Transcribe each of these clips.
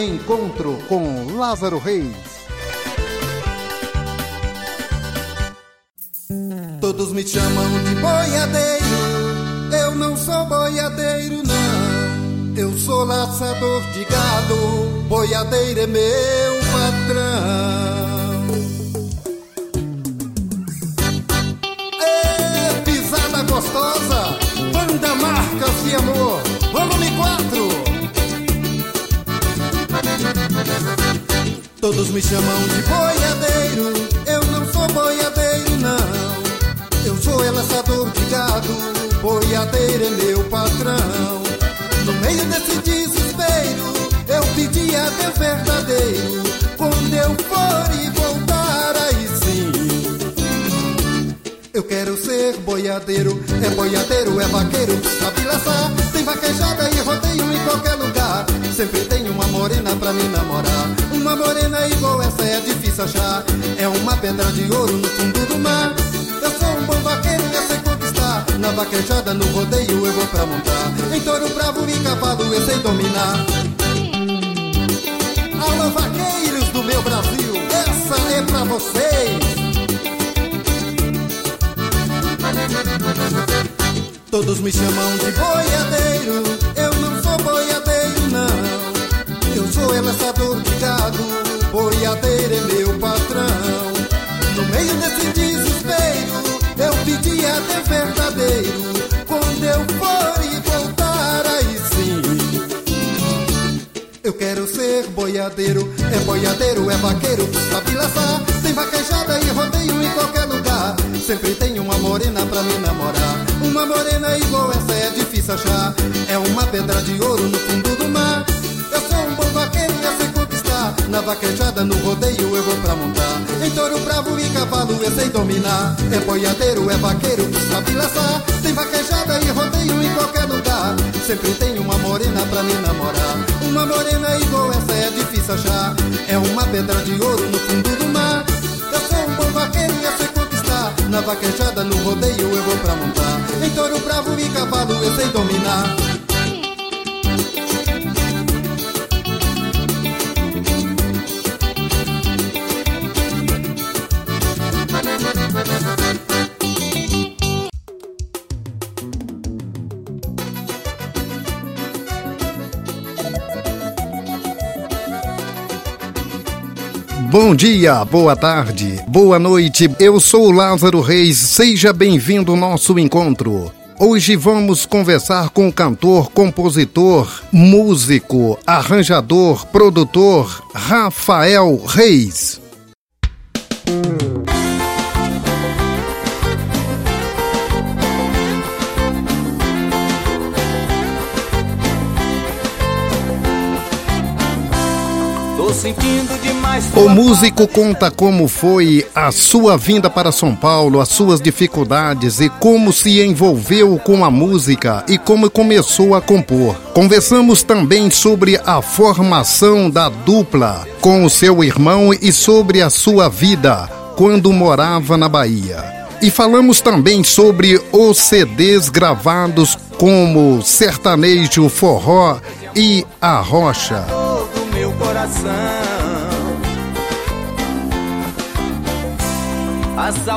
Encontro com Lázaro Reis. Todos me chamam de boiadeiro. Eu não sou boiadeiro, não. Eu sou laçador de gado. Boiadeiro é meu patrão. É pisada gostosa. Banda Marcas de Amor. Todos me chamam de boiadeiro. Eu não sou boiadeiro, não. Eu sou laçador de gado. Boiadeiro é meu patrão. No meio desse desespero, eu pedi a Deus verdadeiro. Quando eu for e voltar, aí sim. Eu quero ser boiadeiro, é boiadeiro, é vaqueiro, sabe laçar. Tem vaquejada e rodeio em qualquer lugar. Sempre tem uma morena pra me namorar. Uma morena pedra de ouro no fundo do mar. Eu sou um bom vaqueiro eu sei conquistar. Na vaquejada, no rodeio eu vou pra montar. Em touro bravo e cavalo eu sei dominar. Alô, vaqueiros do meu Brasil, essa é pra vocês. Todos me chamam de boiadeiro, eu não sou boiadeiro não. Eu sou é laçador de gado, boiadeiro é meu patrão. Desse desespero, eu pedi a Deus verdadeiro. Quando eu for e voltar, aí sim. Eu quero ser boiadeiro, é boiadeiro, é vaqueiro, sabe laçar. Tem vaquejada e rodeio em qualquer lugar. Sempre tem uma morena pra me namorar. Uma morena igual essa é difícil achar. É uma pedra de ouro no fundo do mar. Eu sou um bom vaqueiro e conquistar. Na vaquejada, no rodeio eu vou pra montar. Em touro bravo e cavalo eu sei dominar. É boiadeiro, é vaqueiro, sabe laçar. Tem vaquejada e rodeio em qualquer lugar. Sempre tem uma morena pra me namorar. Uma morena igual essa é difícil achar. É uma pedra de ouro no fundo do mar. Eu sou um bom vaqueiro e eu sei conquistar. Na vaquejada, no rodeio eu vou pra montar. Em touro bravo e cavalo eu sei dominar. Bom dia, boa tarde, boa noite. Eu sou Lázaro Reis. Seja bem-vindo ao nosso encontro. Hoje vamos conversar com o cantor, compositor, músico, arranjador, produtor Rafael Reis. O músico conta como foi a sua vinda para São Paulo, as suas dificuldades e como se envolveu com a música e como começou a compor. Conversamos também sobre a formação da dupla com o seu irmão e sobre a sua vida quando morava na Bahia. E falamos também sobre os CDs gravados como Sertanejo, Forró e A Rocha. Coração.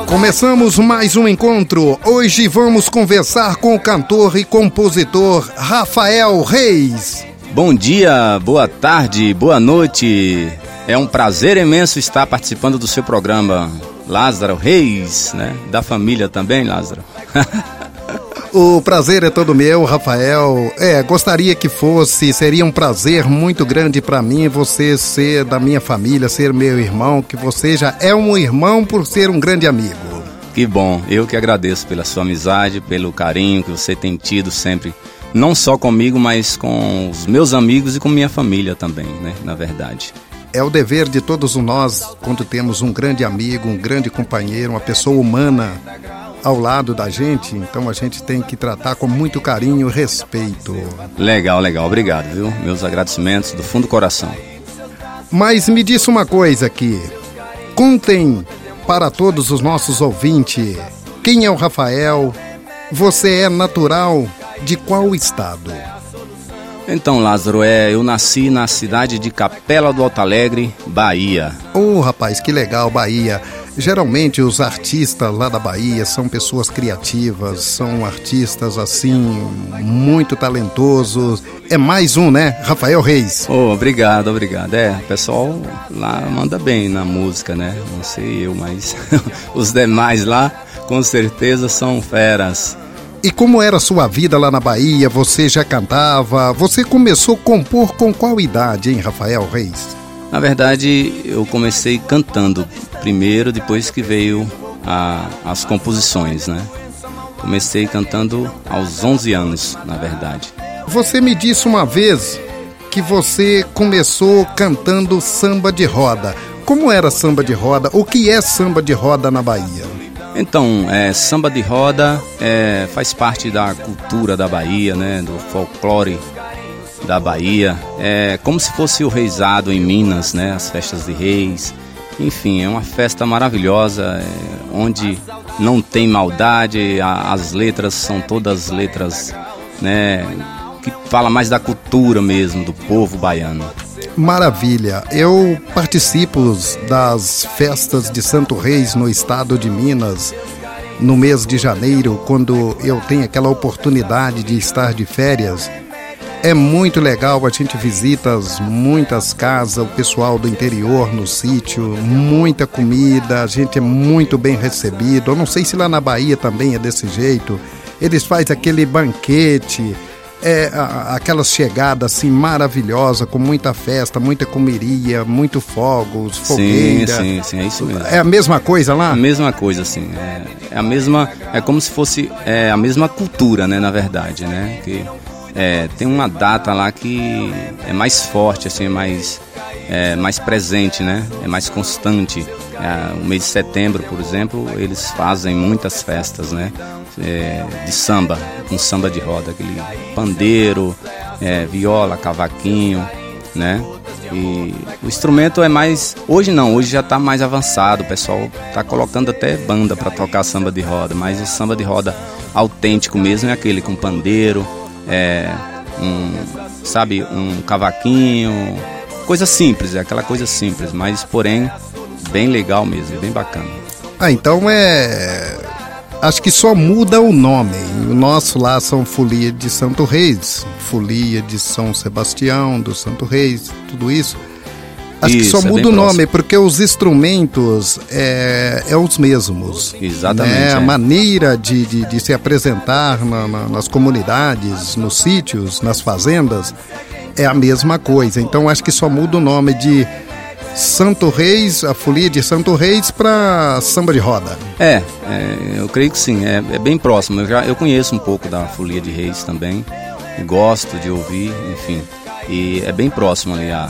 Começamos mais um encontro. Hoje vamos conversar com o cantor e compositor Rafael Reis. Bom dia, boa tarde, boa noite. É um prazer imenso estar participando do seu programa Lázaro Reis, né? Da família também, Lázaro. O prazer é todo meu, Rafael. É, gostaria que fosse, seria um prazer muito grande para mim você ser da minha família, ser meu irmão, que você já é um irmão por ser um grande amigo. que bom, eu que agradeço pela sua amizade, pelo carinho que você tem tido sempre, não só comigo, mas com os meus amigos e com minha família também, né? Na verdade. É o dever de todos nós, quando temos um grande amigo, um grande companheiro, uma pessoa humana ao lado da gente, então a gente tem que tratar com muito carinho e respeito. Legal, legal, obrigado, viu? Meus agradecimentos do fundo do coração. Mas me disse uma coisa aqui. Contem para todos os nossos ouvintes quem é o Rafael. Você é natural de qual estado? Então, Lázaro, é, eu nasci na cidade de Capela do Alto Alegre, Bahia. Ô, oh, rapaz, que legal, Bahia. Geralmente os artistas lá da Bahia são pessoas criativas, são artistas assim muito talentosos. É mais um, né? Rafael Reis. Oh, obrigado, obrigado. É, o pessoal lá manda bem na música, né? Não sei eu, mas os demais lá com certeza são feras. E como era a sua vida lá na Bahia? Você já cantava? Você começou a compor com qual idade, hein, Rafael Reis? Na verdade, eu comecei cantando primeiro, depois que veio a, as composições, né? Comecei cantando aos 11 anos, na verdade. Você me disse uma vez que você começou cantando samba de roda. Como era samba de roda? O que é samba de roda na Bahia? Então, é, samba de roda é, faz parte da cultura da Bahia, né, do folclore da Bahia. É como se fosse o reisado em Minas, né, as festas de reis. Enfim, é uma festa maravilhosa, é, onde não tem maldade, a, as letras são todas letras, né, que fala mais da cultura mesmo, do povo baiano. Maravilha. Eu participo das festas de Santo Reis no estado de Minas no mês de janeiro, quando eu tenho aquela oportunidade de estar de férias. É muito legal, a gente visita muitas casas, o pessoal do interior no sítio, muita comida, a gente é muito bem recebido. Eu não sei se lá na Bahia também é desse jeito. Eles fazem aquele banquete, é aquelas chegadas assim maravilhosa, com muita festa, muita comeria, muito fogos, fogueira. Sim, sim, sim, é isso mesmo. É a mesma coisa lá? A mesma coisa, sim. É, é a mesma, é como se fosse é, a mesma cultura, né, na verdade, né? Que é, tem uma data lá que é mais forte, assim, é mais, é, mais presente, né? É mais constante. É, o mês de setembro, por exemplo, eles fazem muitas festas, né? É, de samba, com samba de roda, aquele pandeiro, é, viola, cavaquinho, né? E o instrumento é mais. Hoje não, hoje já está mais avançado. O pessoal está colocando até banda para tocar samba de roda, mas o samba de roda autêntico mesmo é aquele com pandeiro, é, um, sabe, um cavaquinho, coisa simples, é aquela coisa simples, mas porém bem legal mesmo, bem bacana. Ah, então é. Acho que só muda o nome. O nosso lá são Folia de Santo Reis, Folia de São Sebastião, do Santo Reis, tudo isso. Acho isso, que só é muda o nome, próximo. porque os instrumentos é, é os mesmos. Exatamente. Né? É. A maneira de, de, de se apresentar na, na, nas comunidades, nos sítios, nas fazendas, é a mesma coisa. Então acho que só muda o nome de Santo Reis, a folia de Santo Reis para samba de roda. É, é, eu creio que sim, é, é, bem próximo. Eu já eu conheço um pouco da folia de Reis também, gosto de ouvir, enfim, e é bem próximo ali a,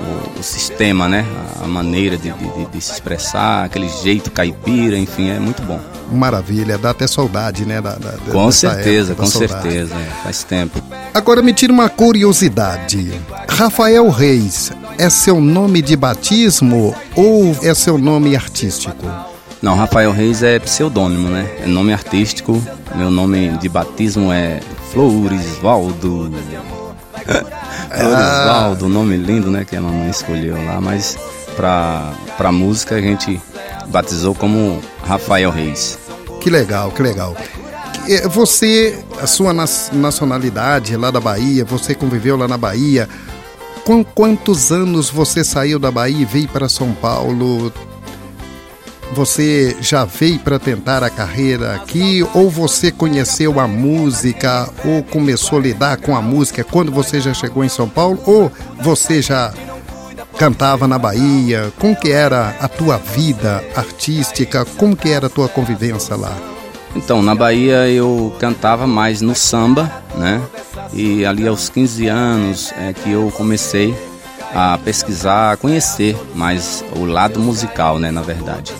o, o sistema, né? A maneira de, de, de, se expressar, aquele jeito caipira, enfim, é muito bom. Maravilha, dá até saudade, né? Da, da, com certeza, época, com certeza, é, faz tempo. Agora me tira uma curiosidade. Rafael Reis é seu nome de batismo ou é seu nome artístico? Não, Rafael Reis é pseudônimo, né? É nome artístico. Meu nome de batismo é Floresvaldo. Floresvaldo, ah. nome lindo, né? Que a mamãe escolheu lá, mas pra, pra música a gente batizou como Rafael Reis. Que legal, que legal. Você, a sua nacionalidade lá da Bahia, você conviveu lá na Bahia. Com quantos anos você saiu da Bahia e veio para São Paulo? Você já veio para tentar a carreira aqui ou você conheceu a música ou começou a lidar com a música quando você já chegou em São Paulo ou você já cantava na Bahia? Como que era a tua vida artística? Como que era a tua convivência lá? Então, na Bahia eu cantava mais no samba, né? E ali aos 15 anos é que eu comecei a pesquisar, a conhecer mais o lado musical, né, na verdade.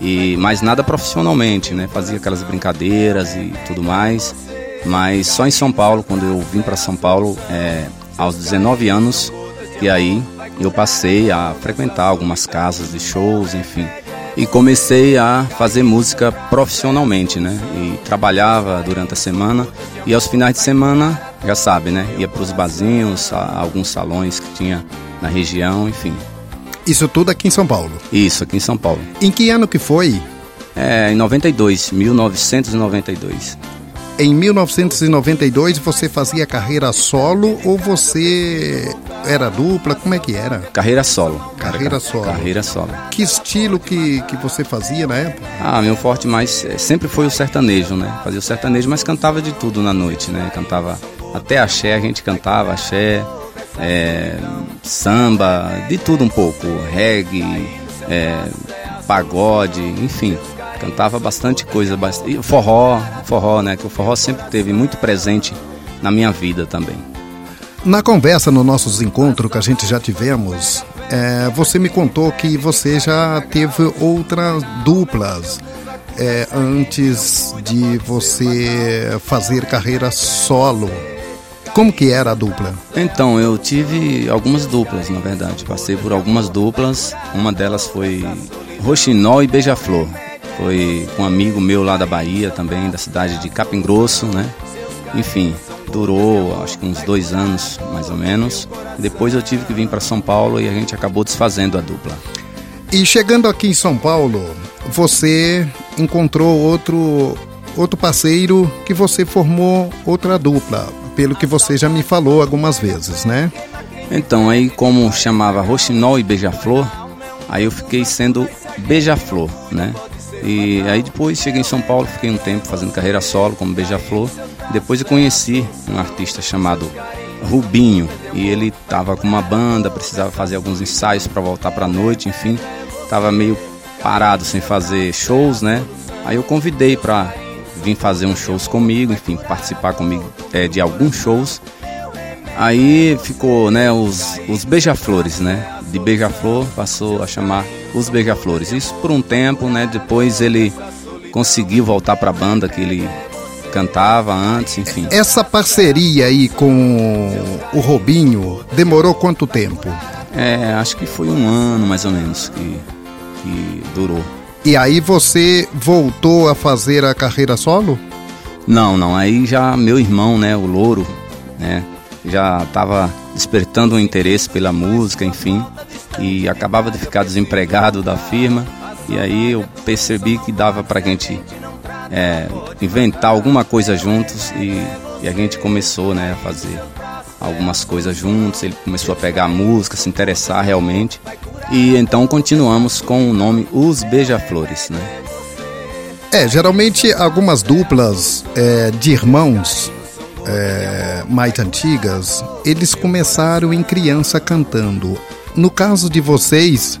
E mais nada profissionalmente, né? Fazia aquelas brincadeiras e tudo mais. Mas só em São Paulo, quando eu vim para São Paulo, é, aos 19 anos, e aí eu passei a frequentar algumas casas de shows, enfim. e comecei a fazer música profissionalmente, né? E trabalhava durante a semana e aos finais de semana, já sabe, né? Ia para os barzinhos, alguns salões que tinha na região, enfim. Isso tudo aqui em São Paulo. Isso, aqui em São Paulo. Em que ano que foi? É, em 92, 1992. Em 1992 você fazia carreira solo ou você era dupla? Como é que era? Carreira solo. Carreira solo. Carreira solo. Que estilo que, que você fazia na época? Ah, meu forte mais é, sempre foi o sertanejo, né? Fazia o sertanejo, mas cantava de tudo na noite, né? Cantava até axé, a gente cantava axé, é, samba, de tudo um pouco, reggae, é, pagode, enfim. Cantava bastante coisa, bastante, forró, forró, né? Que o forró sempre teve muito presente na minha vida também. Na conversa, nos nossos encontros que a gente já tivemos, é, você me contou que você já teve outras duplas é, antes de você fazer carreira solo. Como que era a dupla? Então, eu tive algumas duplas, na verdade. Passei por algumas duplas. Uma delas foi Roxinol e Beija-Flor. Foi com um amigo meu lá da Bahia também, da cidade de Capim Grosso, né? Enfim, durou acho que uns dois anos mais ou menos. Depois eu tive que vir para São Paulo e a gente acabou desfazendo a dupla. E chegando aqui em São Paulo, você encontrou outro outro parceiro que você formou outra dupla, pelo que você já me falou algumas vezes, né? Então, aí como chamava Roxinol e Beija-Flor, aí eu fiquei sendo Beija-Flor, né? E aí depois cheguei em São Paulo, fiquei um tempo fazendo carreira solo como Beija-Flor. Depois eu conheci um artista chamado Rubinho e ele estava com uma banda, precisava fazer alguns ensaios para voltar para noite, enfim, estava meio parado sem fazer shows, né? Aí eu convidei para vir fazer uns shows comigo, enfim, participar comigo é, de alguns shows. Aí ficou, né, os, os beija-flores, né? De beija-flor passou a chamar os Beija-Flores. Isso por um tempo, né? Depois ele conseguiu voltar para a banda que ele cantava antes, enfim. Essa parceria aí com o Robinho demorou quanto tempo? É, acho que foi um ano mais ou menos que, que durou. E aí você voltou a fazer a carreira solo? Não, não. Aí já meu irmão, né, o Louro, né, já estava despertando um interesse pela música, enfim e acabava de ficar desempregado da firma. E aí eu percebi que dava para a gente é, inventar alguma coisa juntos e, e, a gente começou né, a fazer algumas coisas juntos. Ele começou a pegar música, se interessar realmente. E então continuamos com o nome Os Beija-Flores. Né? É, geralmente algumas duplas é, de irmãos é, mais antigas, eles começaram em criança cantando. No caso de vocês,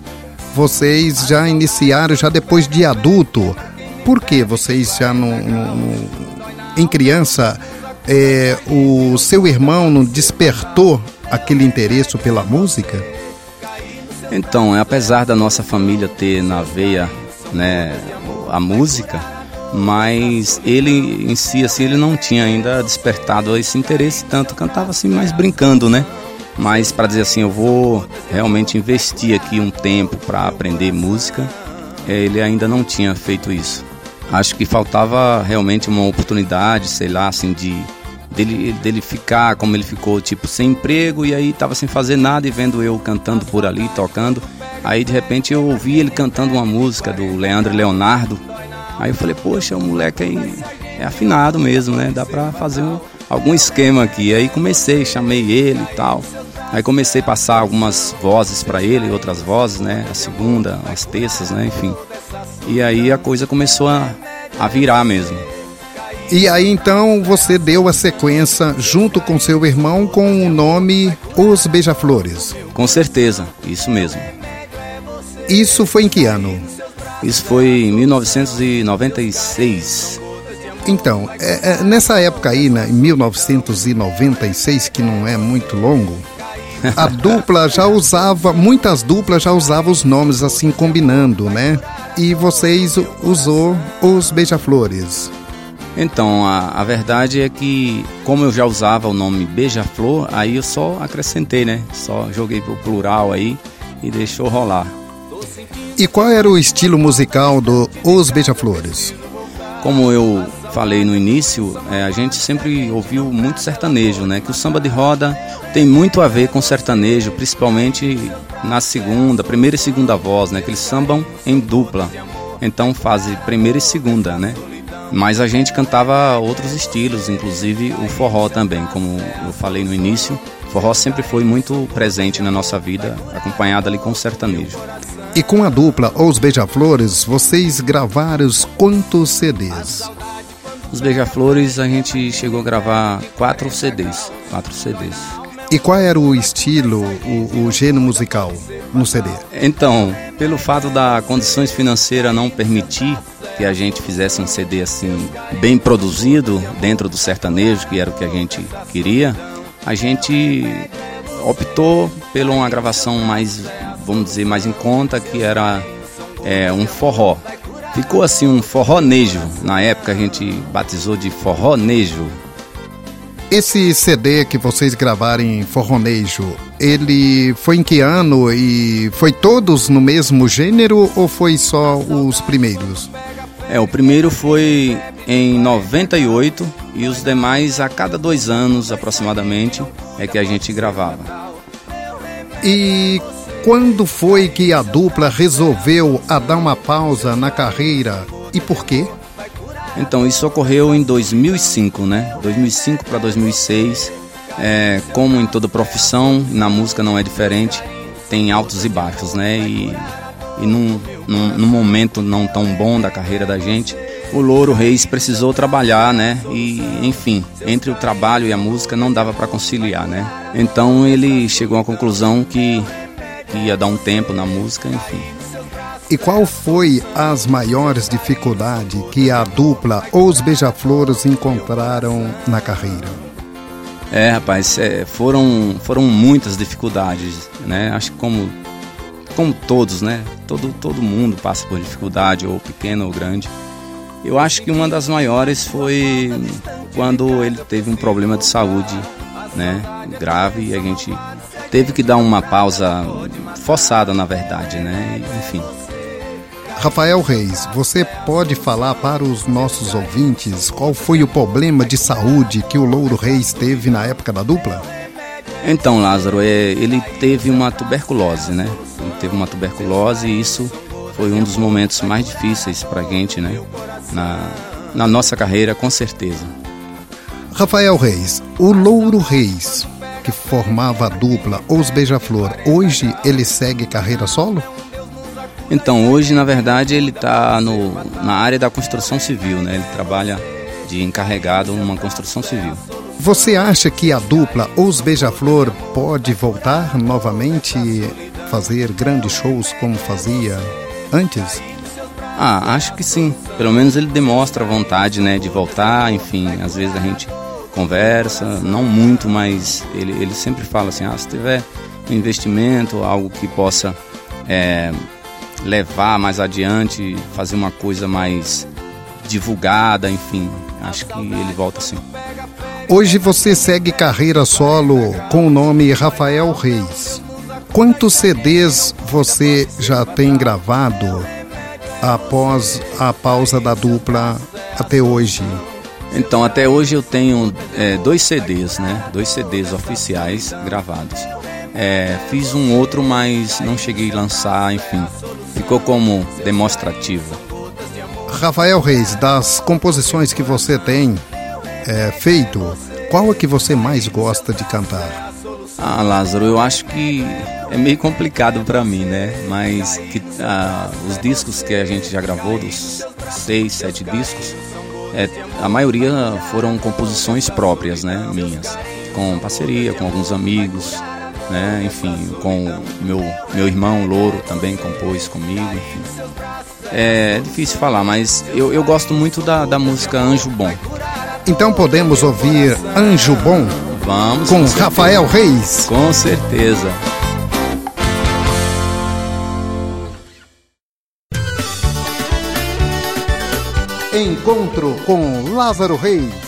vocês já iniciaram já depois de adulto. Por que vocês já não, não em criança é, o seu irmão não despertou aquele interesse pela música? Então, apesar da nossa família ter na veia né, a música, mas ele em si assim ele não tinha ainda despertado esse interesse tanto cantava assim mais brincando né mas para dizer assim, eu vou realmente investir aqui um tempo para aprender música, é, ele ainda não tinha feito isso. Acho que faltava realmente uma oportunidade, sei lá, assim, de dele, dele ficar como ele ficou, tipo, sem emprego e aí tava sem fazer nada e vendo eu cantando por ali, tocando. Aí de repente eu ouvi ele cantando uma música do Leandro Leonardo. Aí eu falei, poxa, o moleque aí é afinado mesmo, né? Dá pra fazer um, algum esquema aqui. Aí comecei, chamei ele e tal. Aí comecei a passar algumas vozes para ele, outras vozes, né? A segunda, as terças, né? Enfim. E aí a coisa começou a, a virar mesmo. E aí então você deu a sequência junto com seu irmão com o nome Os Beija-Flores. Com certeza, isso mesmo. Isso foi em que ano? Isso foi em 1996. Então, é, é, nessa época aí, né, em 1996, que não é muito longo, a dupla já usava, muitas duplas já usavam os nomes assim combinando, né? E vocês usou os beija-flores. Então, a, a verdade é que, como eu já usava o nome Beija-Flor, aí eu só acrescentei, né? Só joguei pro plural aí e deixou rolar. E qual era o estilo musical do Os Beija-Flores? Como eu falei no início, é, a gente sempre ouviu muito sertanejo, né? Que o samba de roda tem muito a ver com sertanejo, principalmente na segunda, primeira e segunda voz, né? Que eles sambam em dupla. Então fazem primeira e segunda, né? Mas a gente cantava outros estilos, inclusive o forró também, como eu falei no início. O forró sempre foi muito presente na nossa vida, acompanhado ali com o sertanejo. E com a dupla Os Beija-Flores, vocês gravaram quantos CDs? Os Beija-Flores a gente chegou a gravar quatro CDs. Quatro CDs. E qual era o estilo, o, o gênero musical no CD? Então, pelo fato da condições financeiras não permitir que a gente fizesse um CD assim bem produzido dentro do sertanejo, que era o que a gente queria, a gente optou por uma gravação mais vamos dizer, mais em conta, que era é, um forró. Ficou assim um forronejo. Na época a gente batizou de forronejo. Esse CD que vocês gravaram em forronejo, ele foi em que ano e foi todos no mesmo gênero ou foi só os primeiros? É, o primeiro foi em 98 e os demais a cada dois anos aproximadamente é que a gente gravava. E quando foi que a dupla resolveu a dar uma pausa na carreira e por quê? Então, isso ocorreu em 2005, né? 2005 para 2006. É, como em toda profissão, na música não é diferente, tem altos e baixos, né? E, e num, num, num momento não tão bom da carreira da gente, o Louro Reis precisou trabalhar, né? E, enfim, entre o trabalho e a música não dava para conciliar, né? Então ele chegou à conclusão que que ia dar um tempo na música, enfim. E qual foi as maiores dificuldades que a dupla Os Beija-Flores encontraram na carreira? É, rapaz, é, foram, foram muitas dificuldades, né? Acho que como, como todos, né? Todo, todo mundo passa por dificuldade, ou pequena ou grande. Eu acho que uma das maiores foi quando ele teve um problema de saúde, né? Grave e a gente teve que dar uma pausa forçada, na verdade, né? Enfim. Rafael Reis, você pode falar para os nossos ouvintes qual foi o problema de saúde que o Louro Reis teve na época da dupla? Então, Lázaro, é, ele teve uma tuberculose, né? Ele teve uma tuberculose e isso foi um dos momentos mais difíceis para a gente, né? Na, na nossa carreira, com certeza. Rafael Reis, o Louro Reis, que formava a dupla Os Beija-Flor, hoje ele segue carreira solo? Então, hoje, na verdade, ele está na área da construção civil, né? Ele trabalha de encarregado numa construção civil. Você acha que a dupla Os Beija-Flor pode voltar novamente fazer grandes shows como fazia antes? Ah, acho que sim. Pelo menos ele demonstra a vontade, né, de voltar. Enfim, às vezes a gente conversa, não muito, mas ele, ele sempre fala assim, ah, se tiver um investimento, algo que possa é, levar mais adiante, fazer uma coisa mais divulgada, enfim, acho que ele volta assim. Hoje você segue carreira solo com o nome Rafael Reis. Quantos CDs você já tem gravado após a pausa da dupla até hoje? Então, até hoje eu tenho é, dois CDs, né? Dois CDs oficiais gravados. É, fiz um outro, mas não cheguei a lançar, enfim. Ficou como demonstrativo. Rafael Reis, das composições que você tem é, feito, qual é que você mais gosta de cantar? Ah, Lázaro, eu acho que é meio complicado para mim, né? Mas que, ah, os discos que a gente já gravou, dos seis, sete discos, é, a maioria foram composições próprias, né, minhas, com parceria com alguns amigos, né, enfim, com meu meu irmão Louro também compôs comigo, enfim. É difícil falar, mas eu, eu gosto muito da, da música Anjo Bom. Então podemos ouvir Anjo Bom? Vamos. Com, com Rafael Reis. Com certeza. Encontro com Lázaro Reis.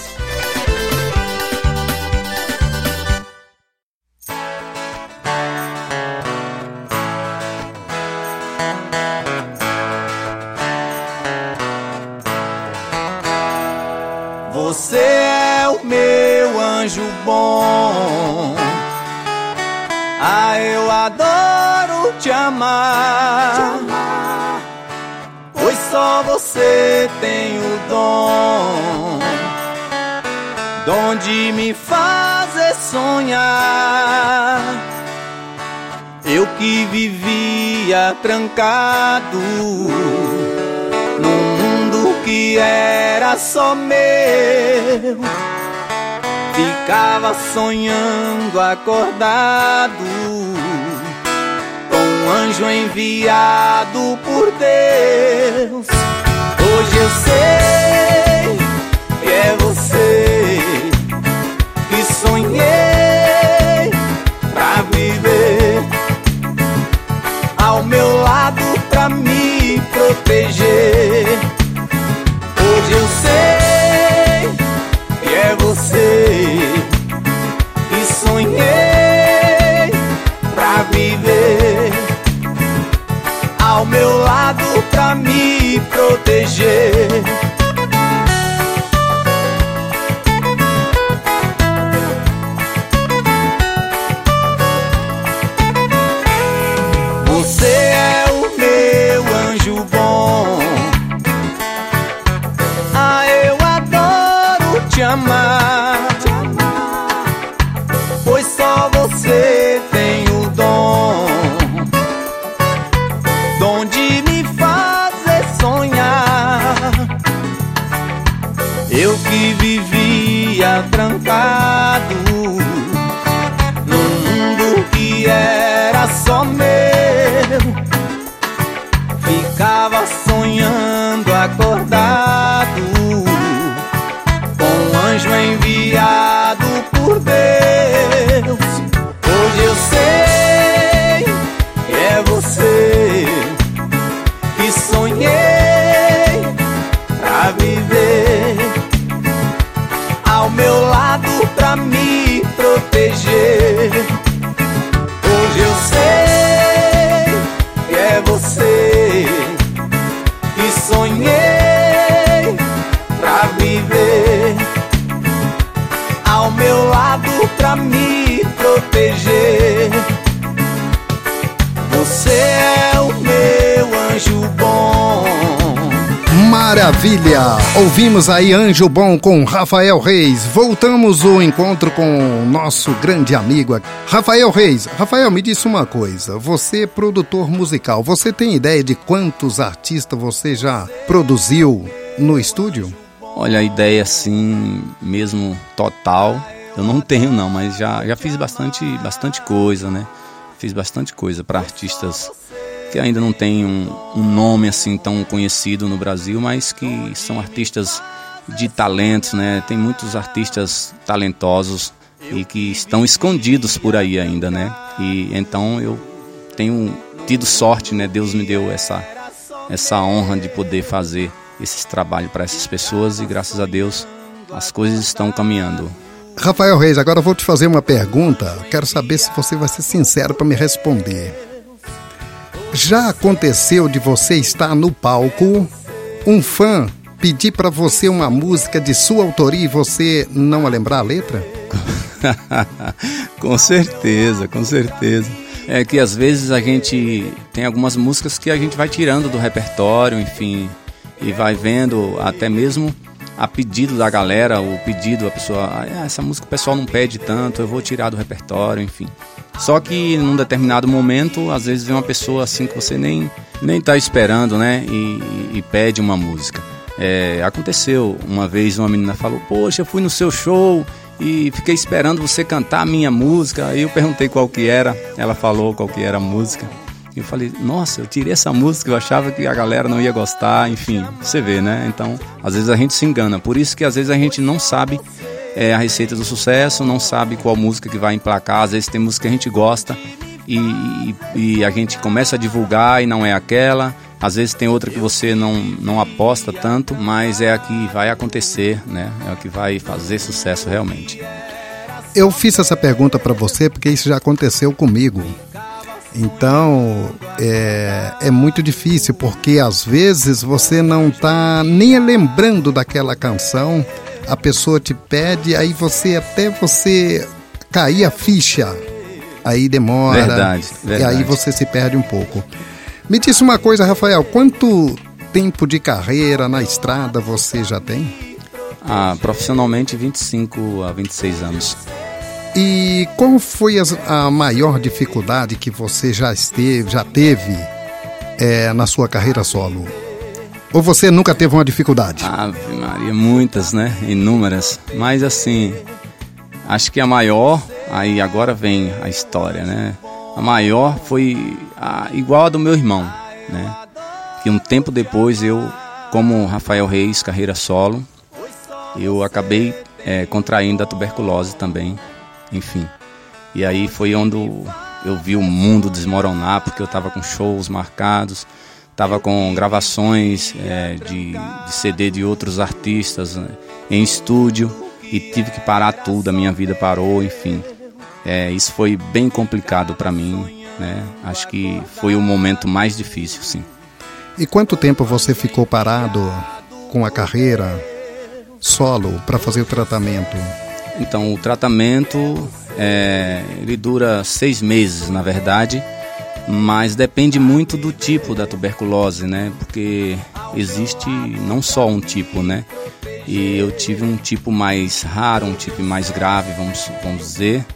Você tem o dom. Dom de me fazer sonhar. Eu que vivia trancado num mundo que era só meu. Ficava sonhando acordado com um anjo enviado por Deus. Hoje eu sei que é você que sonhei pra viver ao meu lado pra me proteger. Hoje eu sei que é você que sonhei pra viver ao meu lado pra me proteger. Maravilha! Ouvimos aí Anjo Bom com Rafael Reis. Voltamos o encontro com o nosso grande amigo. Rafael Reis. Rafael, me disse uma coisa. Você é produtor musical. Você tem ideia de quantos artistas você já produziu no estúdio? Olha, a ideia assim, mesmo total, eu não tenho não, mas já, já fiz bastante, bastante coisa, né? Fiz bastante coisa para artistas que ainda não têm um, um nome assim tão conhecido no Brasil, mas que são artistas de talentos, né? Tem muitos artistas talentosos e que estão escondidos por aí ainda, né? E então eu tenho tido sorte, né? Deus me deu essa essa honra de poder fazer esse trabalho para essas pessoas e graças a Deus as coisas estão caminhando. Rafael Reis, agora eu vou te fazer uma pergunta. Quero saber se você vai ser sincero para me responder. Já aconteceu de você estar no palco, um fã pedir para você uma música de sua autoria e você não lembrar a letra? com certeza, com certeza. É que às vezes a gente tem algumas músicas que a gente vai tirando do repertório, enfim, e vai vendo até mesmo a pedido da galera, o pedido, a pessoa, ah, essa música o pessoal não pede tanto, eu vou tirar do repertório, enfim. Só que num determinado momento, às vezes vem uma pessoa assim que você nem, nem tá esperando, né? E, e pede uma música. É, aconteceu uma vez, uma menina falou, poxa, eu fui no seu show e fiquei esperando você cantar a minha música. Aí eu perguntei qual que era, ela falou qual que era a música. Eu falei, nossa, eu tirei essa música, eu achava que a galera não ia gostar, enfim, você vê, né? Então, às vezes a gente se engana. Por isso que às vezes a gente não sabe é, a receita do sucesso, não sabe qual música que vai emplacar. Às vezes tem música que a gente gosta e, e, e a gente começa a divulgar e não é aquela. Às vezes tem outra que você não, não aposta tanto, mas é a que vai acontecer, né? É a que vai fazer sucesso realmente. Eu fiz essa pergunta para você porque isso já aconteceu comigo. Então é, é muito difícil porque às vezes você não está nem lembrando daquela canção, a pessoa te pede, aí você até você cair a ficha, aí demora. Verdade, verdade. E aí você se perde um pouco. Me disse uma coisa, Rafael, quanto tempo de carreira na estrada você já tem? Ah, profissionalmente 25 a 26 anos. E qual foi a maior dificuldade que você já esteve, já teve é, na sua carreira solo? Ou você nunca teve uma dificuldade? Ave Maria, muitas, né? Inúmeras. Mas assim, acho que a maior, aí agora vem a história, né? A maior foi a, igual a do meu irmão, né? Que um tempo depois eu, como Rafael Reis, carreira solo, eu acabei é, contraindo a tuberculose também, enfim. E aí foi onde eu vi o mundo desmoronar, porque eu estava com shows marcados, estava com gravações é, de, de, CD de outros artistas né, em estúdio e tive que parar tudo, a minha vida parou, enfim. É, isso foi bem complicado para mim, né? Acho que foi o momento mais difícil, sim. E quanto tempo você ficou parado com a carreira solo para fazer o tratamento? Então, o tratamento é, ele dura seis meses, na verdade mas depende muito do tipo da tuberculose, né? Porque existe não só um tipo, né? E eu tive um tipo mais raro, um tipo mais grave, vamos, vamos dizer.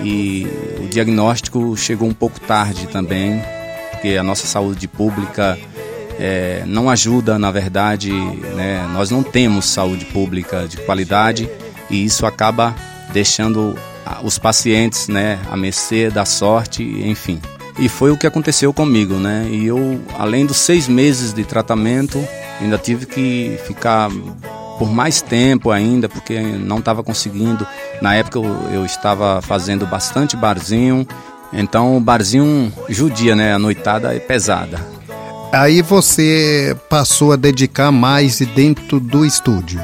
E o diagnóstico chegou um pouco tarde também, porque a nossa saúde pública é, não ajuda, na verdade, né? Nós não temos saúde pública de qualidade e isso acaba deixando os pacientes, né, a mercê da sorte, enfim. E foi o que aconteceu comigo, né? E eu, além dos seis meses de tratamento, ainda tive que ficar por mais tempo ainda, porque não estava conseguindo. Na época eu, eu, estava fazendo bastante barzinho, então o barzinho judia, né? A noitada é pesada. Aí você passou a dedicar mais dentro do estúdio.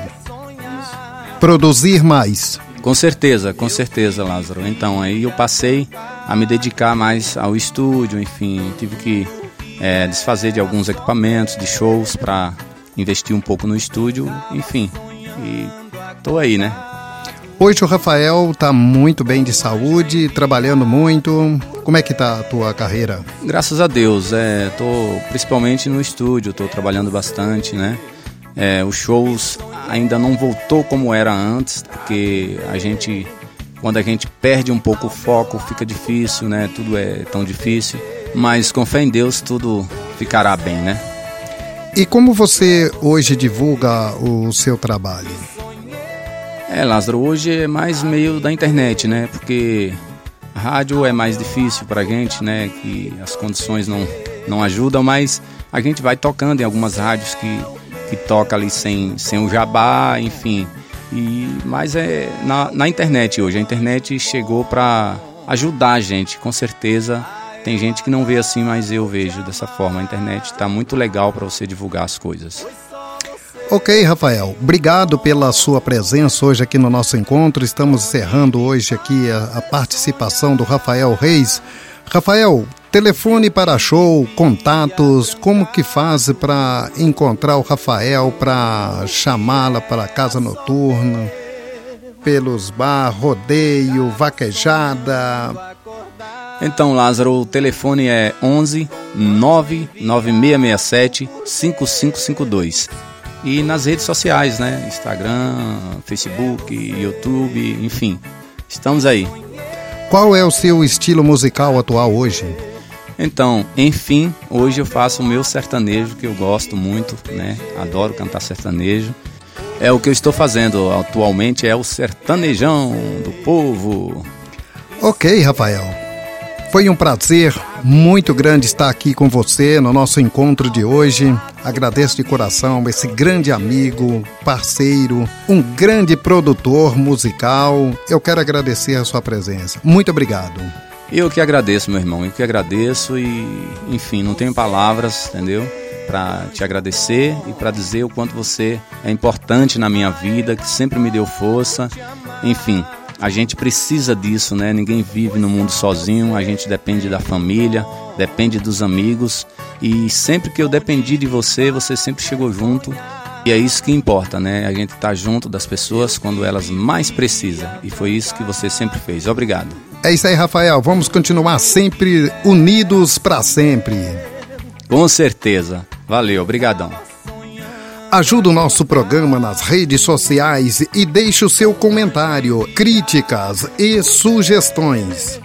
Produzir mais. Com certeza, com certeza, Lázaro. Então, aí eu passei a me dedicar mais ao estúdio, enfim, tive que é, desfazer de alguns equipamentos, de shows, para investir um pouco no estúdio, enfim. E tô aí, né? Hoje o Rafael tá muito bem de saúde, trabalhando muito. Como é que tá a tua carreira? Graças a Deus, é, tô principalmente no estúdio, tô trabalhando bastante, né? É, os shows ainda não voltou como era antes, porque a gente, quando a gente perde um pouco o foco, fica difícil, né? Tudo é tão difícil, mas com fé em Deus tudo ficará bem, né? E como você hoje divulga o seu trabalho? É, Lázaro, hoje é mais meio da internet, né? Porque rádio é mais difícil pra gente, né? Que as condições não, não ajudam, mas a gente vai tocando em algumas rádios que que toca ali sem, sem o jabá, enfim. E, mas é na, na internet hoje. A internet chegou para ajudar a gente, com certeza. Tem gente que não vê assim, mas eu vejo dessa forma. A internet está muito legal para você divulgar as coisas. Ok, Rafael. Obrigado pela sua presença hoje aqui no nosso encontro. Estamos encerrando hoje aqui a, a participação do Rafael Reis. Rafael, Telefone para show, contatos, como que faz para encontrar o Rafael, para chamá-la para a casa noturna, pelos bar, rodeio, vaquejada? Então, Lázaro, o telefone é 11 99667 5552. E nas redes sociais, né? Instagram, Facebook, YouTube, enfim. Estamos aí. Qual é o seu estilo musical atual hoje? Então, enfim, hoje eu faço o meu sertanejo que eu gosto muito, né? Adoro cantar sertanejo. É o que eu estou fazendo atualmente, é o sertanejão do povo. Ok, Rafael. Foi um prazer muito grande estar aqui com você no nosso encontro de hoje. Agradeço de coração esse grande amigo, parceiro, um grande produtor musical. Eu quero agradecer a sua presença. Muito obrigado. Eu que agradeço, meu irmão, eu que agradeço e, enfim, não tenho palavras, entendeu? Para te agradecer e para dizer o quanto você é importante na minha vida, que sempre me deu força. Enfim, a gente precisa disso, né? Ninguém vive no mundo sozinho, a gente depende da família, depende dos amigos. E sempre que eu dependi de você, você sempre chegou junto E é isso que importa, né? A gente tá junto das pessoas quando elas mais precisam. E foi isso que você sempre fez. Obrigado. É isso aí, Rafael. Vamos continuar sempre unidos para sempre. Com certeza. Valeu, obrigadão. Ajude o nosso programa nas redes sociais e deixe o seu comentário, críticas e sugestões.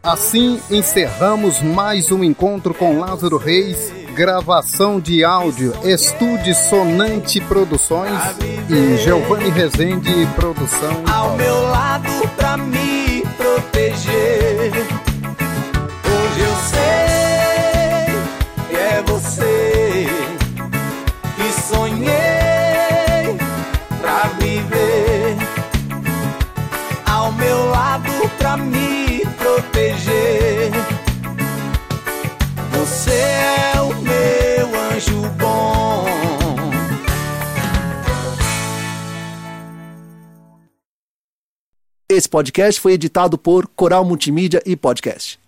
Assim encerramos mais um encontro com Lázaro Reis, gravação de áudio Estúdio Sonante Produções e Giovanni Rezende Produção. Ao meu lado pra me Esse podcast foi editado por Coral Multimídia e Podcast.